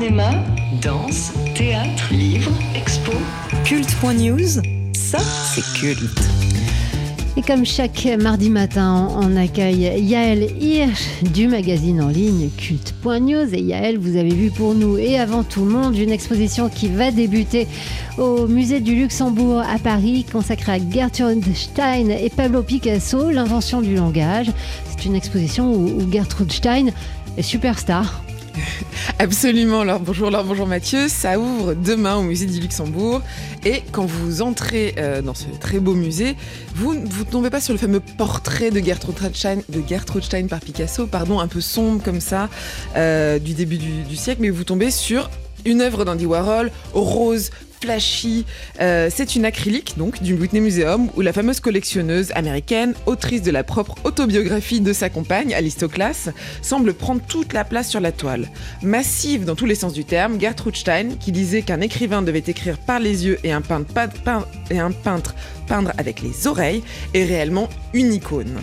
Cinéma, danse, théâtre, livre, expo. Culte.news, ça c'est culte. Et comme chaque mardi matin, on accueille Yael Hirsch du magazine en ligne culte.news. Et Yael, vous avez vu pour nous et avant tout le monde une exposition qui va débuter au musée du Luxembourg à Paris, consacrée à Gertrude Stein et Pablo Picasso, l'invention du langage. C'est une exposition où, où Gertrude Stein est superstar. Absolument. Alors bonjour Laure, bonjour Mathieu. Ça ouvre demain au musée du Luxembourg. Et quand vous entrez euh, dans ce très beau musée, vous ne tombez pas sur le fameux portrait de Gertrude Stein, par Picasso, pardon, un peu sombre comme ça, euh, du début du siècle, mais vous tombez sur une œuvre d'Andy Warhol, rose, flashy. Euh, c'est une acrylique, donc, du Whitney Museum, où la fameuse collectionneuse américaine, autrice de la propre autobiographie de sa compagne, Alice Toklas, semble prendre toute la place sur la toile. Massive dans tous les sens du terme, Gertrude Stein, qui disait qu'un écrivain devait écrire par les yeux et un peintre peindre avec les oreilles, est réellement une icône.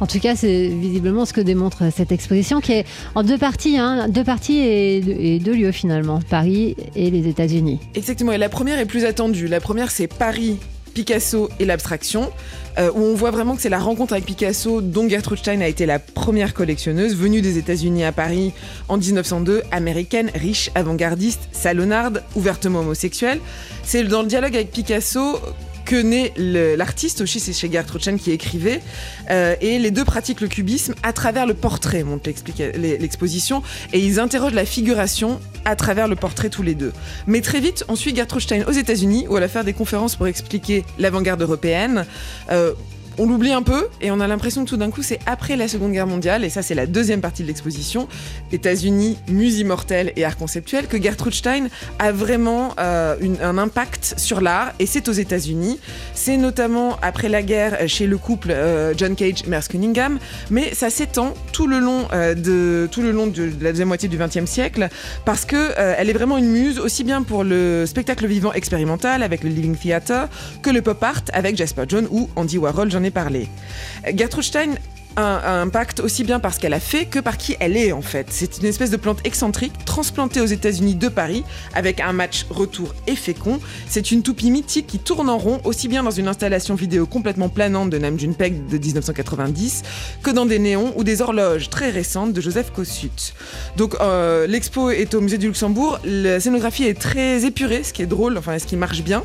En tout cas, c'est visiblement ce que démontre cette exposition qui est en deux parties, hein, deux parties et, deux lieux finalement, Paris et les États-Unis. Exactement, et la première est plus attendue. La première, c'est Paris, Picasso et l'abstraction, euh, où on voit vraiment que c'est la rencontre avec Picasso dont Gertrude Stein a été la première collectionneuse, venue des États-Unis à Paris en 1902, américaine, riche, avant-gardiste, salonarde, ouvertement homosexuelle. C'est dans le dialogue avec Picasso que naît l'artiste, aussi c'est chez Gertrude Stein qui écrivait, euh, et les deux pratiquent le cubisme à travers le portrait, montre l'exposition, et ils interrogent la figuration à travers le portrait tous les deux. Mais très vite, on suit Gertrude Stein aux États-Unis, où elle va faire des conférences pour expliquer l'avant-garde européenne. Euh, on l'oublie un peu et on a l'impression que tout d'un coup c'est après la Seconde Guerre mondiale, et ça c'est la deuxième partie de l'exposition, États-Unis, muse immortelle et art conceptuel, que Gertrude Stein a vraiment euh, un impact sur l'art, et c'est aux États-Unis. C'est notamment après la guerre chez le couple euh, John Cage Merce Cunningham, mais ça s'étend tout le long euh, de tout le long de, la deuxième moitié du XXe siècle, parce que elle est vraiment une muse aussi bien pour le spectacle vivant expérimental avec le Living Theatre que le pop art avec Jasper John ou Andy Warhol. J'en parlé. Gertrude Stein un, impact aussi bien par ce qu'elle a fait que par qui elle est en fait. C'est une espèce de plante excentrique transplantée aux États-Unis de Paris avec un match retour et fécond. C'est une toupie mythique qui tourne en rond aussi bien dans une installation vidéo complètement planante de Nam June Paik de 1990 que dans des néons ou des horloges très récentes de Joseph Kossut. Donc euh, l'expo est au musée du Luxembourg. La scénographie est très épurée, ce qui est drôle, enfin ce qui marche bien.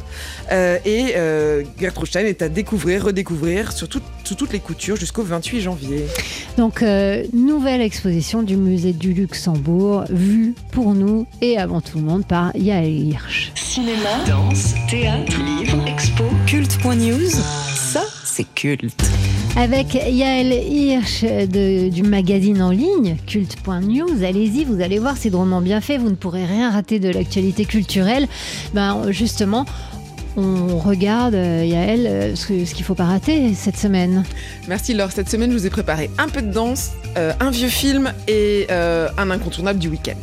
Euh, et euh, Gertrude Stein est à découvrir, redécouvrir sur, sur toutes les coutures jusqu'au 28 janvier. Donc, euh, nouvelle exposition du musée du Luxembourg, vue pour nous et avant tout le monde par Yael Hirsch. Cinéma, danse, théâtre, livre, expo. Culte.news, ça c'est culte. Avec Yael Hirsch du magazine en ligne culte.news, allez-y, vous allez voir, c'est drôlement bien fait, vous ne pourrez rien rater de l'actualité culturelle. Ben, justement, on regarde, euh, Yael, euh, ce, qu'il ne faut pas rater cette semaine. Merci Laure. Cette semaine, je vous ai préparé un peu de danse, euh, un vieux film et un incontournable du week-end.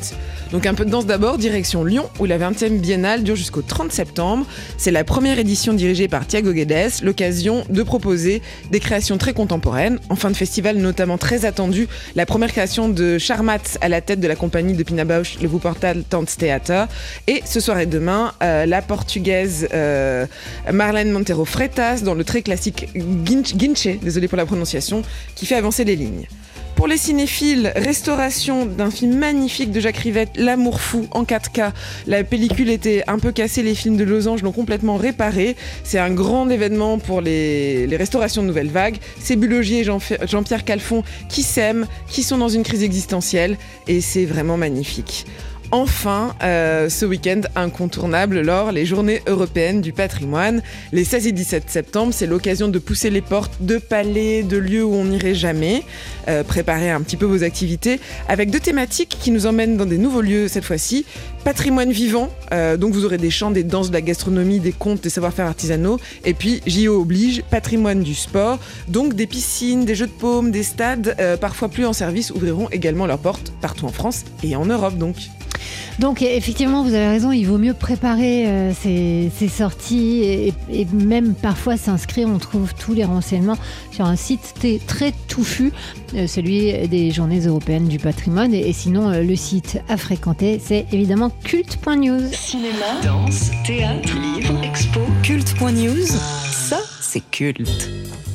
Donc un peu de danse d'abord, direction Lyon, où la 20e biennale dure jusqu'au 30 septembre. C'est la première édition dirigée par Thiago Guedes, l'occasion de proposer des créations très contemporaines. En fin de festival, notamment très attendu, la première création de Charmat à la tête de la compagnie de Pina Bausch, le Wuppertal Tanz Theater. Et ce soir et demain, la portugaise Marlène Montero Freitas dans le très classique Guinche, désolé pour la prononciation, qui fait avancer les lignes. Pour les cinéphiles, restauration d'un film magnifique de Jacques Rivette, L'amour fou en 4K. La pellicule était un peu cassée, les films de Losange l'ont complètement réparé. C'est un grand événement pour les, restaurations de nouvelles vagues. C'est Bulogier et Jean-Pierre Calfon qui s'aiment, qui sont dans une crise existentielle et c'est vraiment magnifique enfin euh, ce week-end incontournable lors les journées européennes du patrimoine. Les 16 et 17 septembre, c'est l'occasion de pousser les portes de palais, de lieux où on n'irait jamais, euh, préparer un petit peu vos activités avec deux thématiques qui nous emmènent dans des nouveaux lieux cette fois-ci. Patrimoine vivant, euh, donc vous aurez des chants, des danses, de la gastronomie, des contes, des savoir-faire artisanaux. Et puis JO oblige, patrimoine du sport, donc des piscines, des jeux de paume, des stades, parfois plus en service, ouvriront également leurs portes partout en France et en Europe donc. Donc effectivement, vous avez raison, il vaut mieux préparer euh, ces, ces sorties et, et même parfois s'inscrire. On trouve tous les renseignements sur un site t- très touffu, euh, celui des Journées européennes du patrimoine. Et, et sinon, euh, le site à fréquenter, c'est évidemment culte.news. Cinéma, danse, théâtre, livre, expo. Culte.news, ça c'est culte.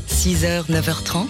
6h, 9h30,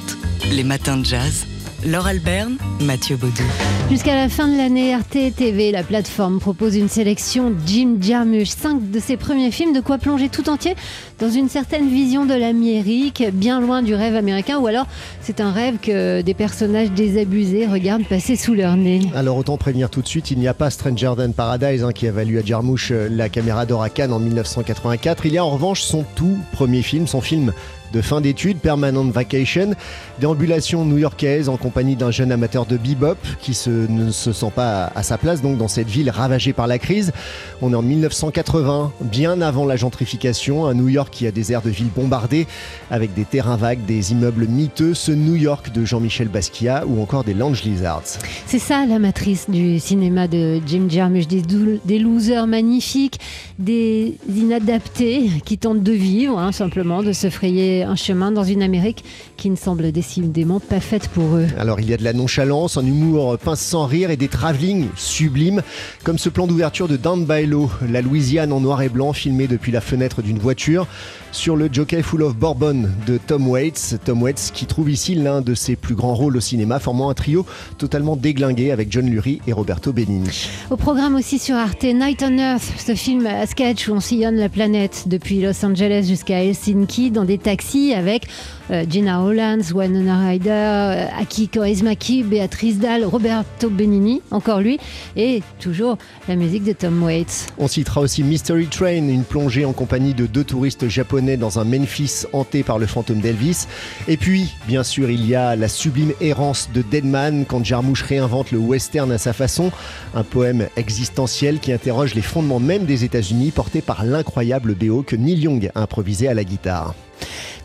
les matins de jazz. Laure Alberne, Mathieu Baudou. Jusqu'à la fin de l'année, RT TV, la plateforme, propose une sélection Jim Jarmusch, cinq de ses premiers films, de quoi plonger tout entier dans une certaine vision de l'Amérique, bien loin du rêve américain, ou alors c'est un rêve que des personnages désabusés regardent passer sous leur nez. Alors autant prévenir tout de suite, il n'y a pas Stranger Than Paradise hein, qui a valu à Jarmusch euh, la caméra d'or à Cannes en 1984. Il y a en revanche son tout premier film, son film de fin d'études, Permanent Vacation, déambulation new-yorkaise en compagnie d'un jeune amateur de bebop qui ne se sent pas à sa place donc dans cette ville ravagée par la crise. On est en 1980, bien avant la gentrification, un New York qui a des airs de ville bombardée avec des terrains vagues, des immeubles miteux, ce New York de Jean-Michel Basquiat ou encore des Lounge Lizards. C'est ça la matrice du cinéma de Jim Jarmusch, des losers magnifiques, des inadaptés qui tentent de vivre, hein, simplement, de se frayer un chemin dans une Amérique qui ne semble décidément pas faite pour eux. Alors il y a de la nonchalance, un humour pince sans rire et des travelling sublimes, comme ce plan d'ouverture de Down by Law, la Louisiane en noir et blanc filmé depuis la fenêtre d'une voiture, sur le Jockey Full of Bourbon de Tom Waits. Tom Waits qui trouve ici l'un de ses plus grands rôles au cinéma, formant un trio totalement déglingué avec John Lurie et Roberto Benigni. Au programme aussi sur Arte, Night on Earth, ce film à sketch où on sillonne la planète depuis Los Angeles jusqu'à Helsinki dans des taxis avec euh, Gina Hollands, Winona Ryder, euh, Aki Kaurismäki, Béatrice Dalle, Roberto Benigni, encore lui, et toujours la musique de Tom Waits. On citera aussi Mystery Train, une plongée en compagnie de deux touristes japonais dans un Memphis hanté par le fantôme d'Elvis. Et puis, bien sûr, il y a la sublime errance de Deadman quand Jarmusch réinvente le western à sa façon, un poème existentiel qui interroge les fondements même des États-Unis porté par l'incroyable BO que Neil Young a improvisé à la guitare.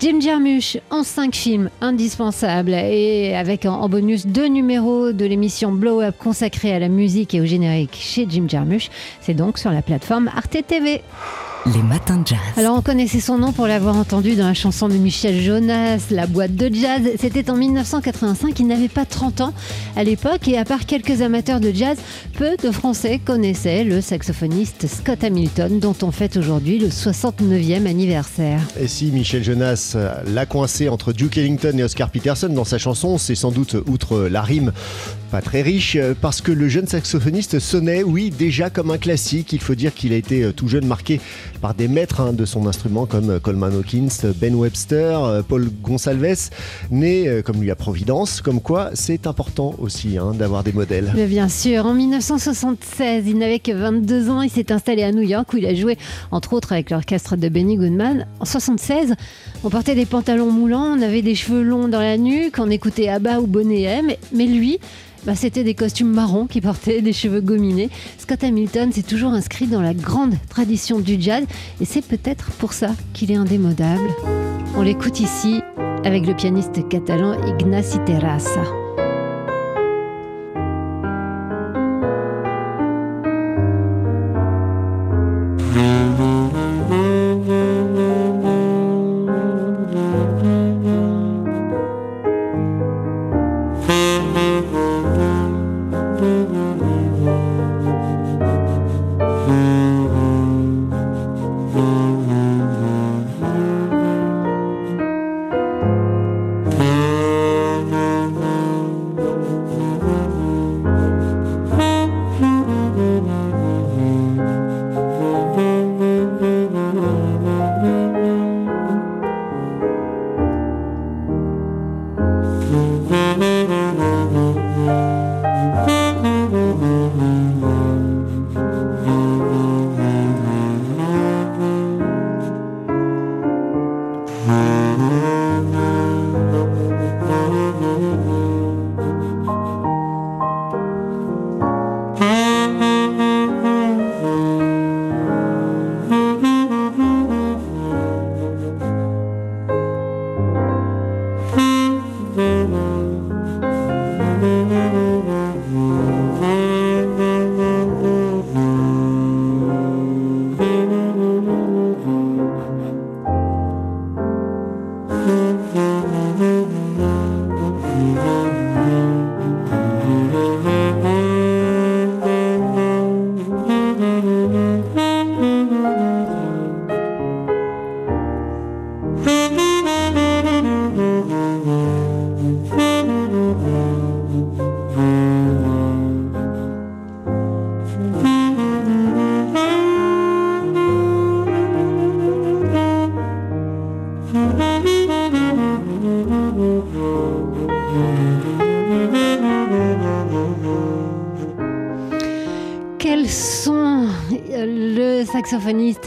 Jim Jarmusch en cinq films indispensables et avec en, en bonus deux numéros de l'émission Blow Up consacrée à la musique et au générique chez Jim Jarmusch. C'est donc sur la plateforme Arte TV. Les matins de jazz. Alors on connaissait son nom pour l'avoir entendu dans la chanson de Michel Jonas, La boîte de jazz. C'était en 1985, il n'avait pas 30 ans à l'époque et à part quelques amateurs de jazz, peu de Français connaissaient le saxophoniste Scott Hamilton dont on fête aujourd'hui le 69e anniversaire. Et si Michel Jonas l'a coincé entre Duke Ellington et Oscar Peterson dans sa chanson, c'est sans doute, outre la rime, pas très riche, euh, parce que le jeune saxophoniste sonnait, oui, déjà comme un classique. Il faut dire qu'il a été euh, tout jeune marqué par des maîtres hein, de son instrument comme euh, Coleman Hawkins, Ben Webster, Paul Gonsalves, né comme lui à Providence, comme quoi c'est important aussi hein, d'avoir des modèles. Bien sûr, en 1976, il n'avait que 22 ans, il s'est installé à New York où il a joué entre autres avec l'orchestre de Benny Goodman. En 76, on portait des pantalons moulants, on avait des cheveux longs dans la nuque, on écoutait Abba ou Bonnet M, mais lui, bah, c'était des costumes marrons qui portaient des cheveux gominés. Scott Hamilton s'est toujours inscrit dans la grande tradition du jazz et c'est peut-être pour ça qu'il est indémodable. On l'écoute ici avec le pianiste catalan Ignasi Terrassa.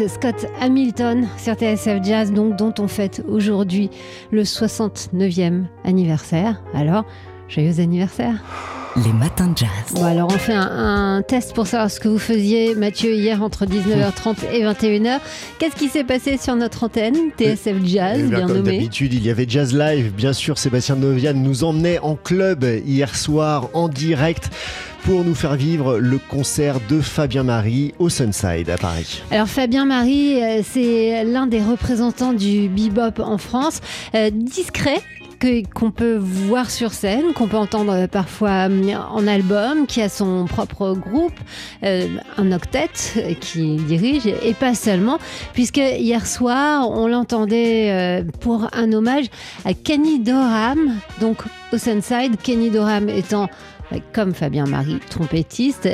Scott Hamilton sur TSF Jazz, dont on fête aujourd'hui le 69e anniversaire. Alors, joyeux anniversaire Les matins de jazz. Bon alors on fait un, un test pour savoir ce que vous faisiez Mathieu hier entre 19h30 et 21h. Qu'est-ce qui s'est passé sur notre antenne TSF Jazz, Eh bien, bien comme nommé d'habitude, il y avait Jazz Live. Bien sûr, Sébastien Novian nous emmenait en club hier soir en direct pour nous faire vivre le concert de Fabien Marie au Sunside à Paris. Alors Fabien Marie, euh, c'est l'un des représentants du bebop en France, euh, discret qu'on peut voir sur scène, qu'on peut entendre euh, parfois euh, en album, qui a son propre groupe, euh, un octet qui dirige, et pas seulement, puisque hier soir, on l'entendait pour un hommage à Kenny Dorham, donc au Sunside, Kenny Dorham étant comme Fabien Marie, trompettiste,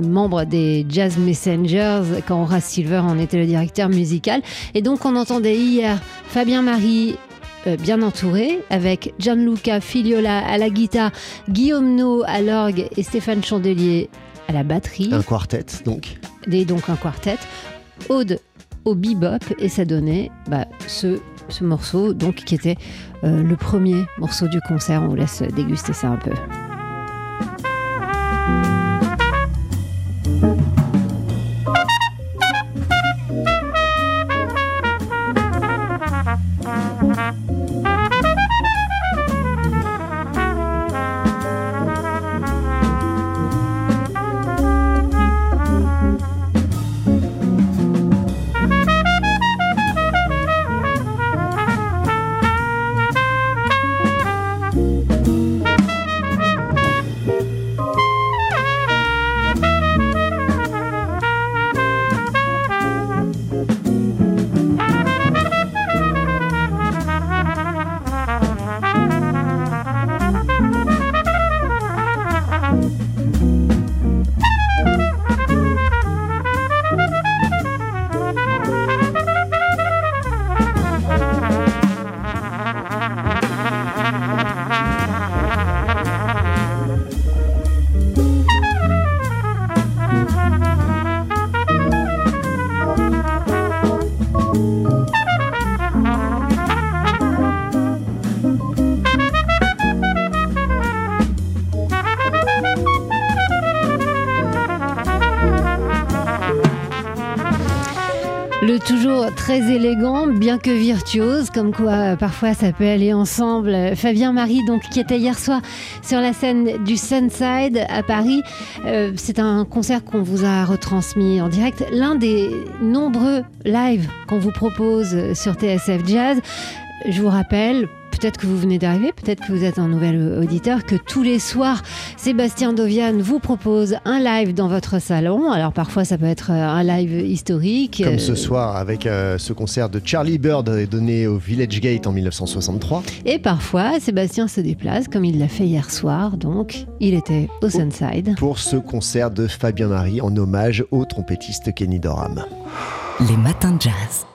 membre des Jazz Messengers quand Horace Silver en était le directeur musical. Et donc on entendait hier Fabien Marie bien entouré avec Gianluca Filiola à la guitare, Guillaume No à l'orgue et Stéphane Chandelier à la batterie, Un quartet, donc. et donc un quartet, Aude au bebop et ça donnait bah, ce, ce morceau donc qui était euh, le premier morceau du concert. On vous laisse déguster ça un peu. Toujours très élégant, bien que virtuose, comme quoi euh, parfois ça peut aller ensemble. Fabien Marie, donc, qui était hier soir sur la scène du Sunside à Paris. Euh, c'est un concert qu'on vous a retransmis en direct. L'un des nombreux lives qu'on vous propose sur TSF Jazz. Je vous rappelle, peut-être que vous venez d'arriver, peut-être que vous êtes un nouvel auditeur, que tous les soirs, Sébastien Dovian vous propose un live dans votre salon. Alors parfois, ça peut être euh, un live historique. Comme euh, ce soir avec euh, ce concert de Charlie Bird donné au Village Gate en 1963. Et parfois, Sébastien se déplace, comme il l'a fait hier soir. Donc, il était au Sunside. pour ce concert de Fabien Marie en hommage au trompettiste Kenny Dorham. Les matins de jazz.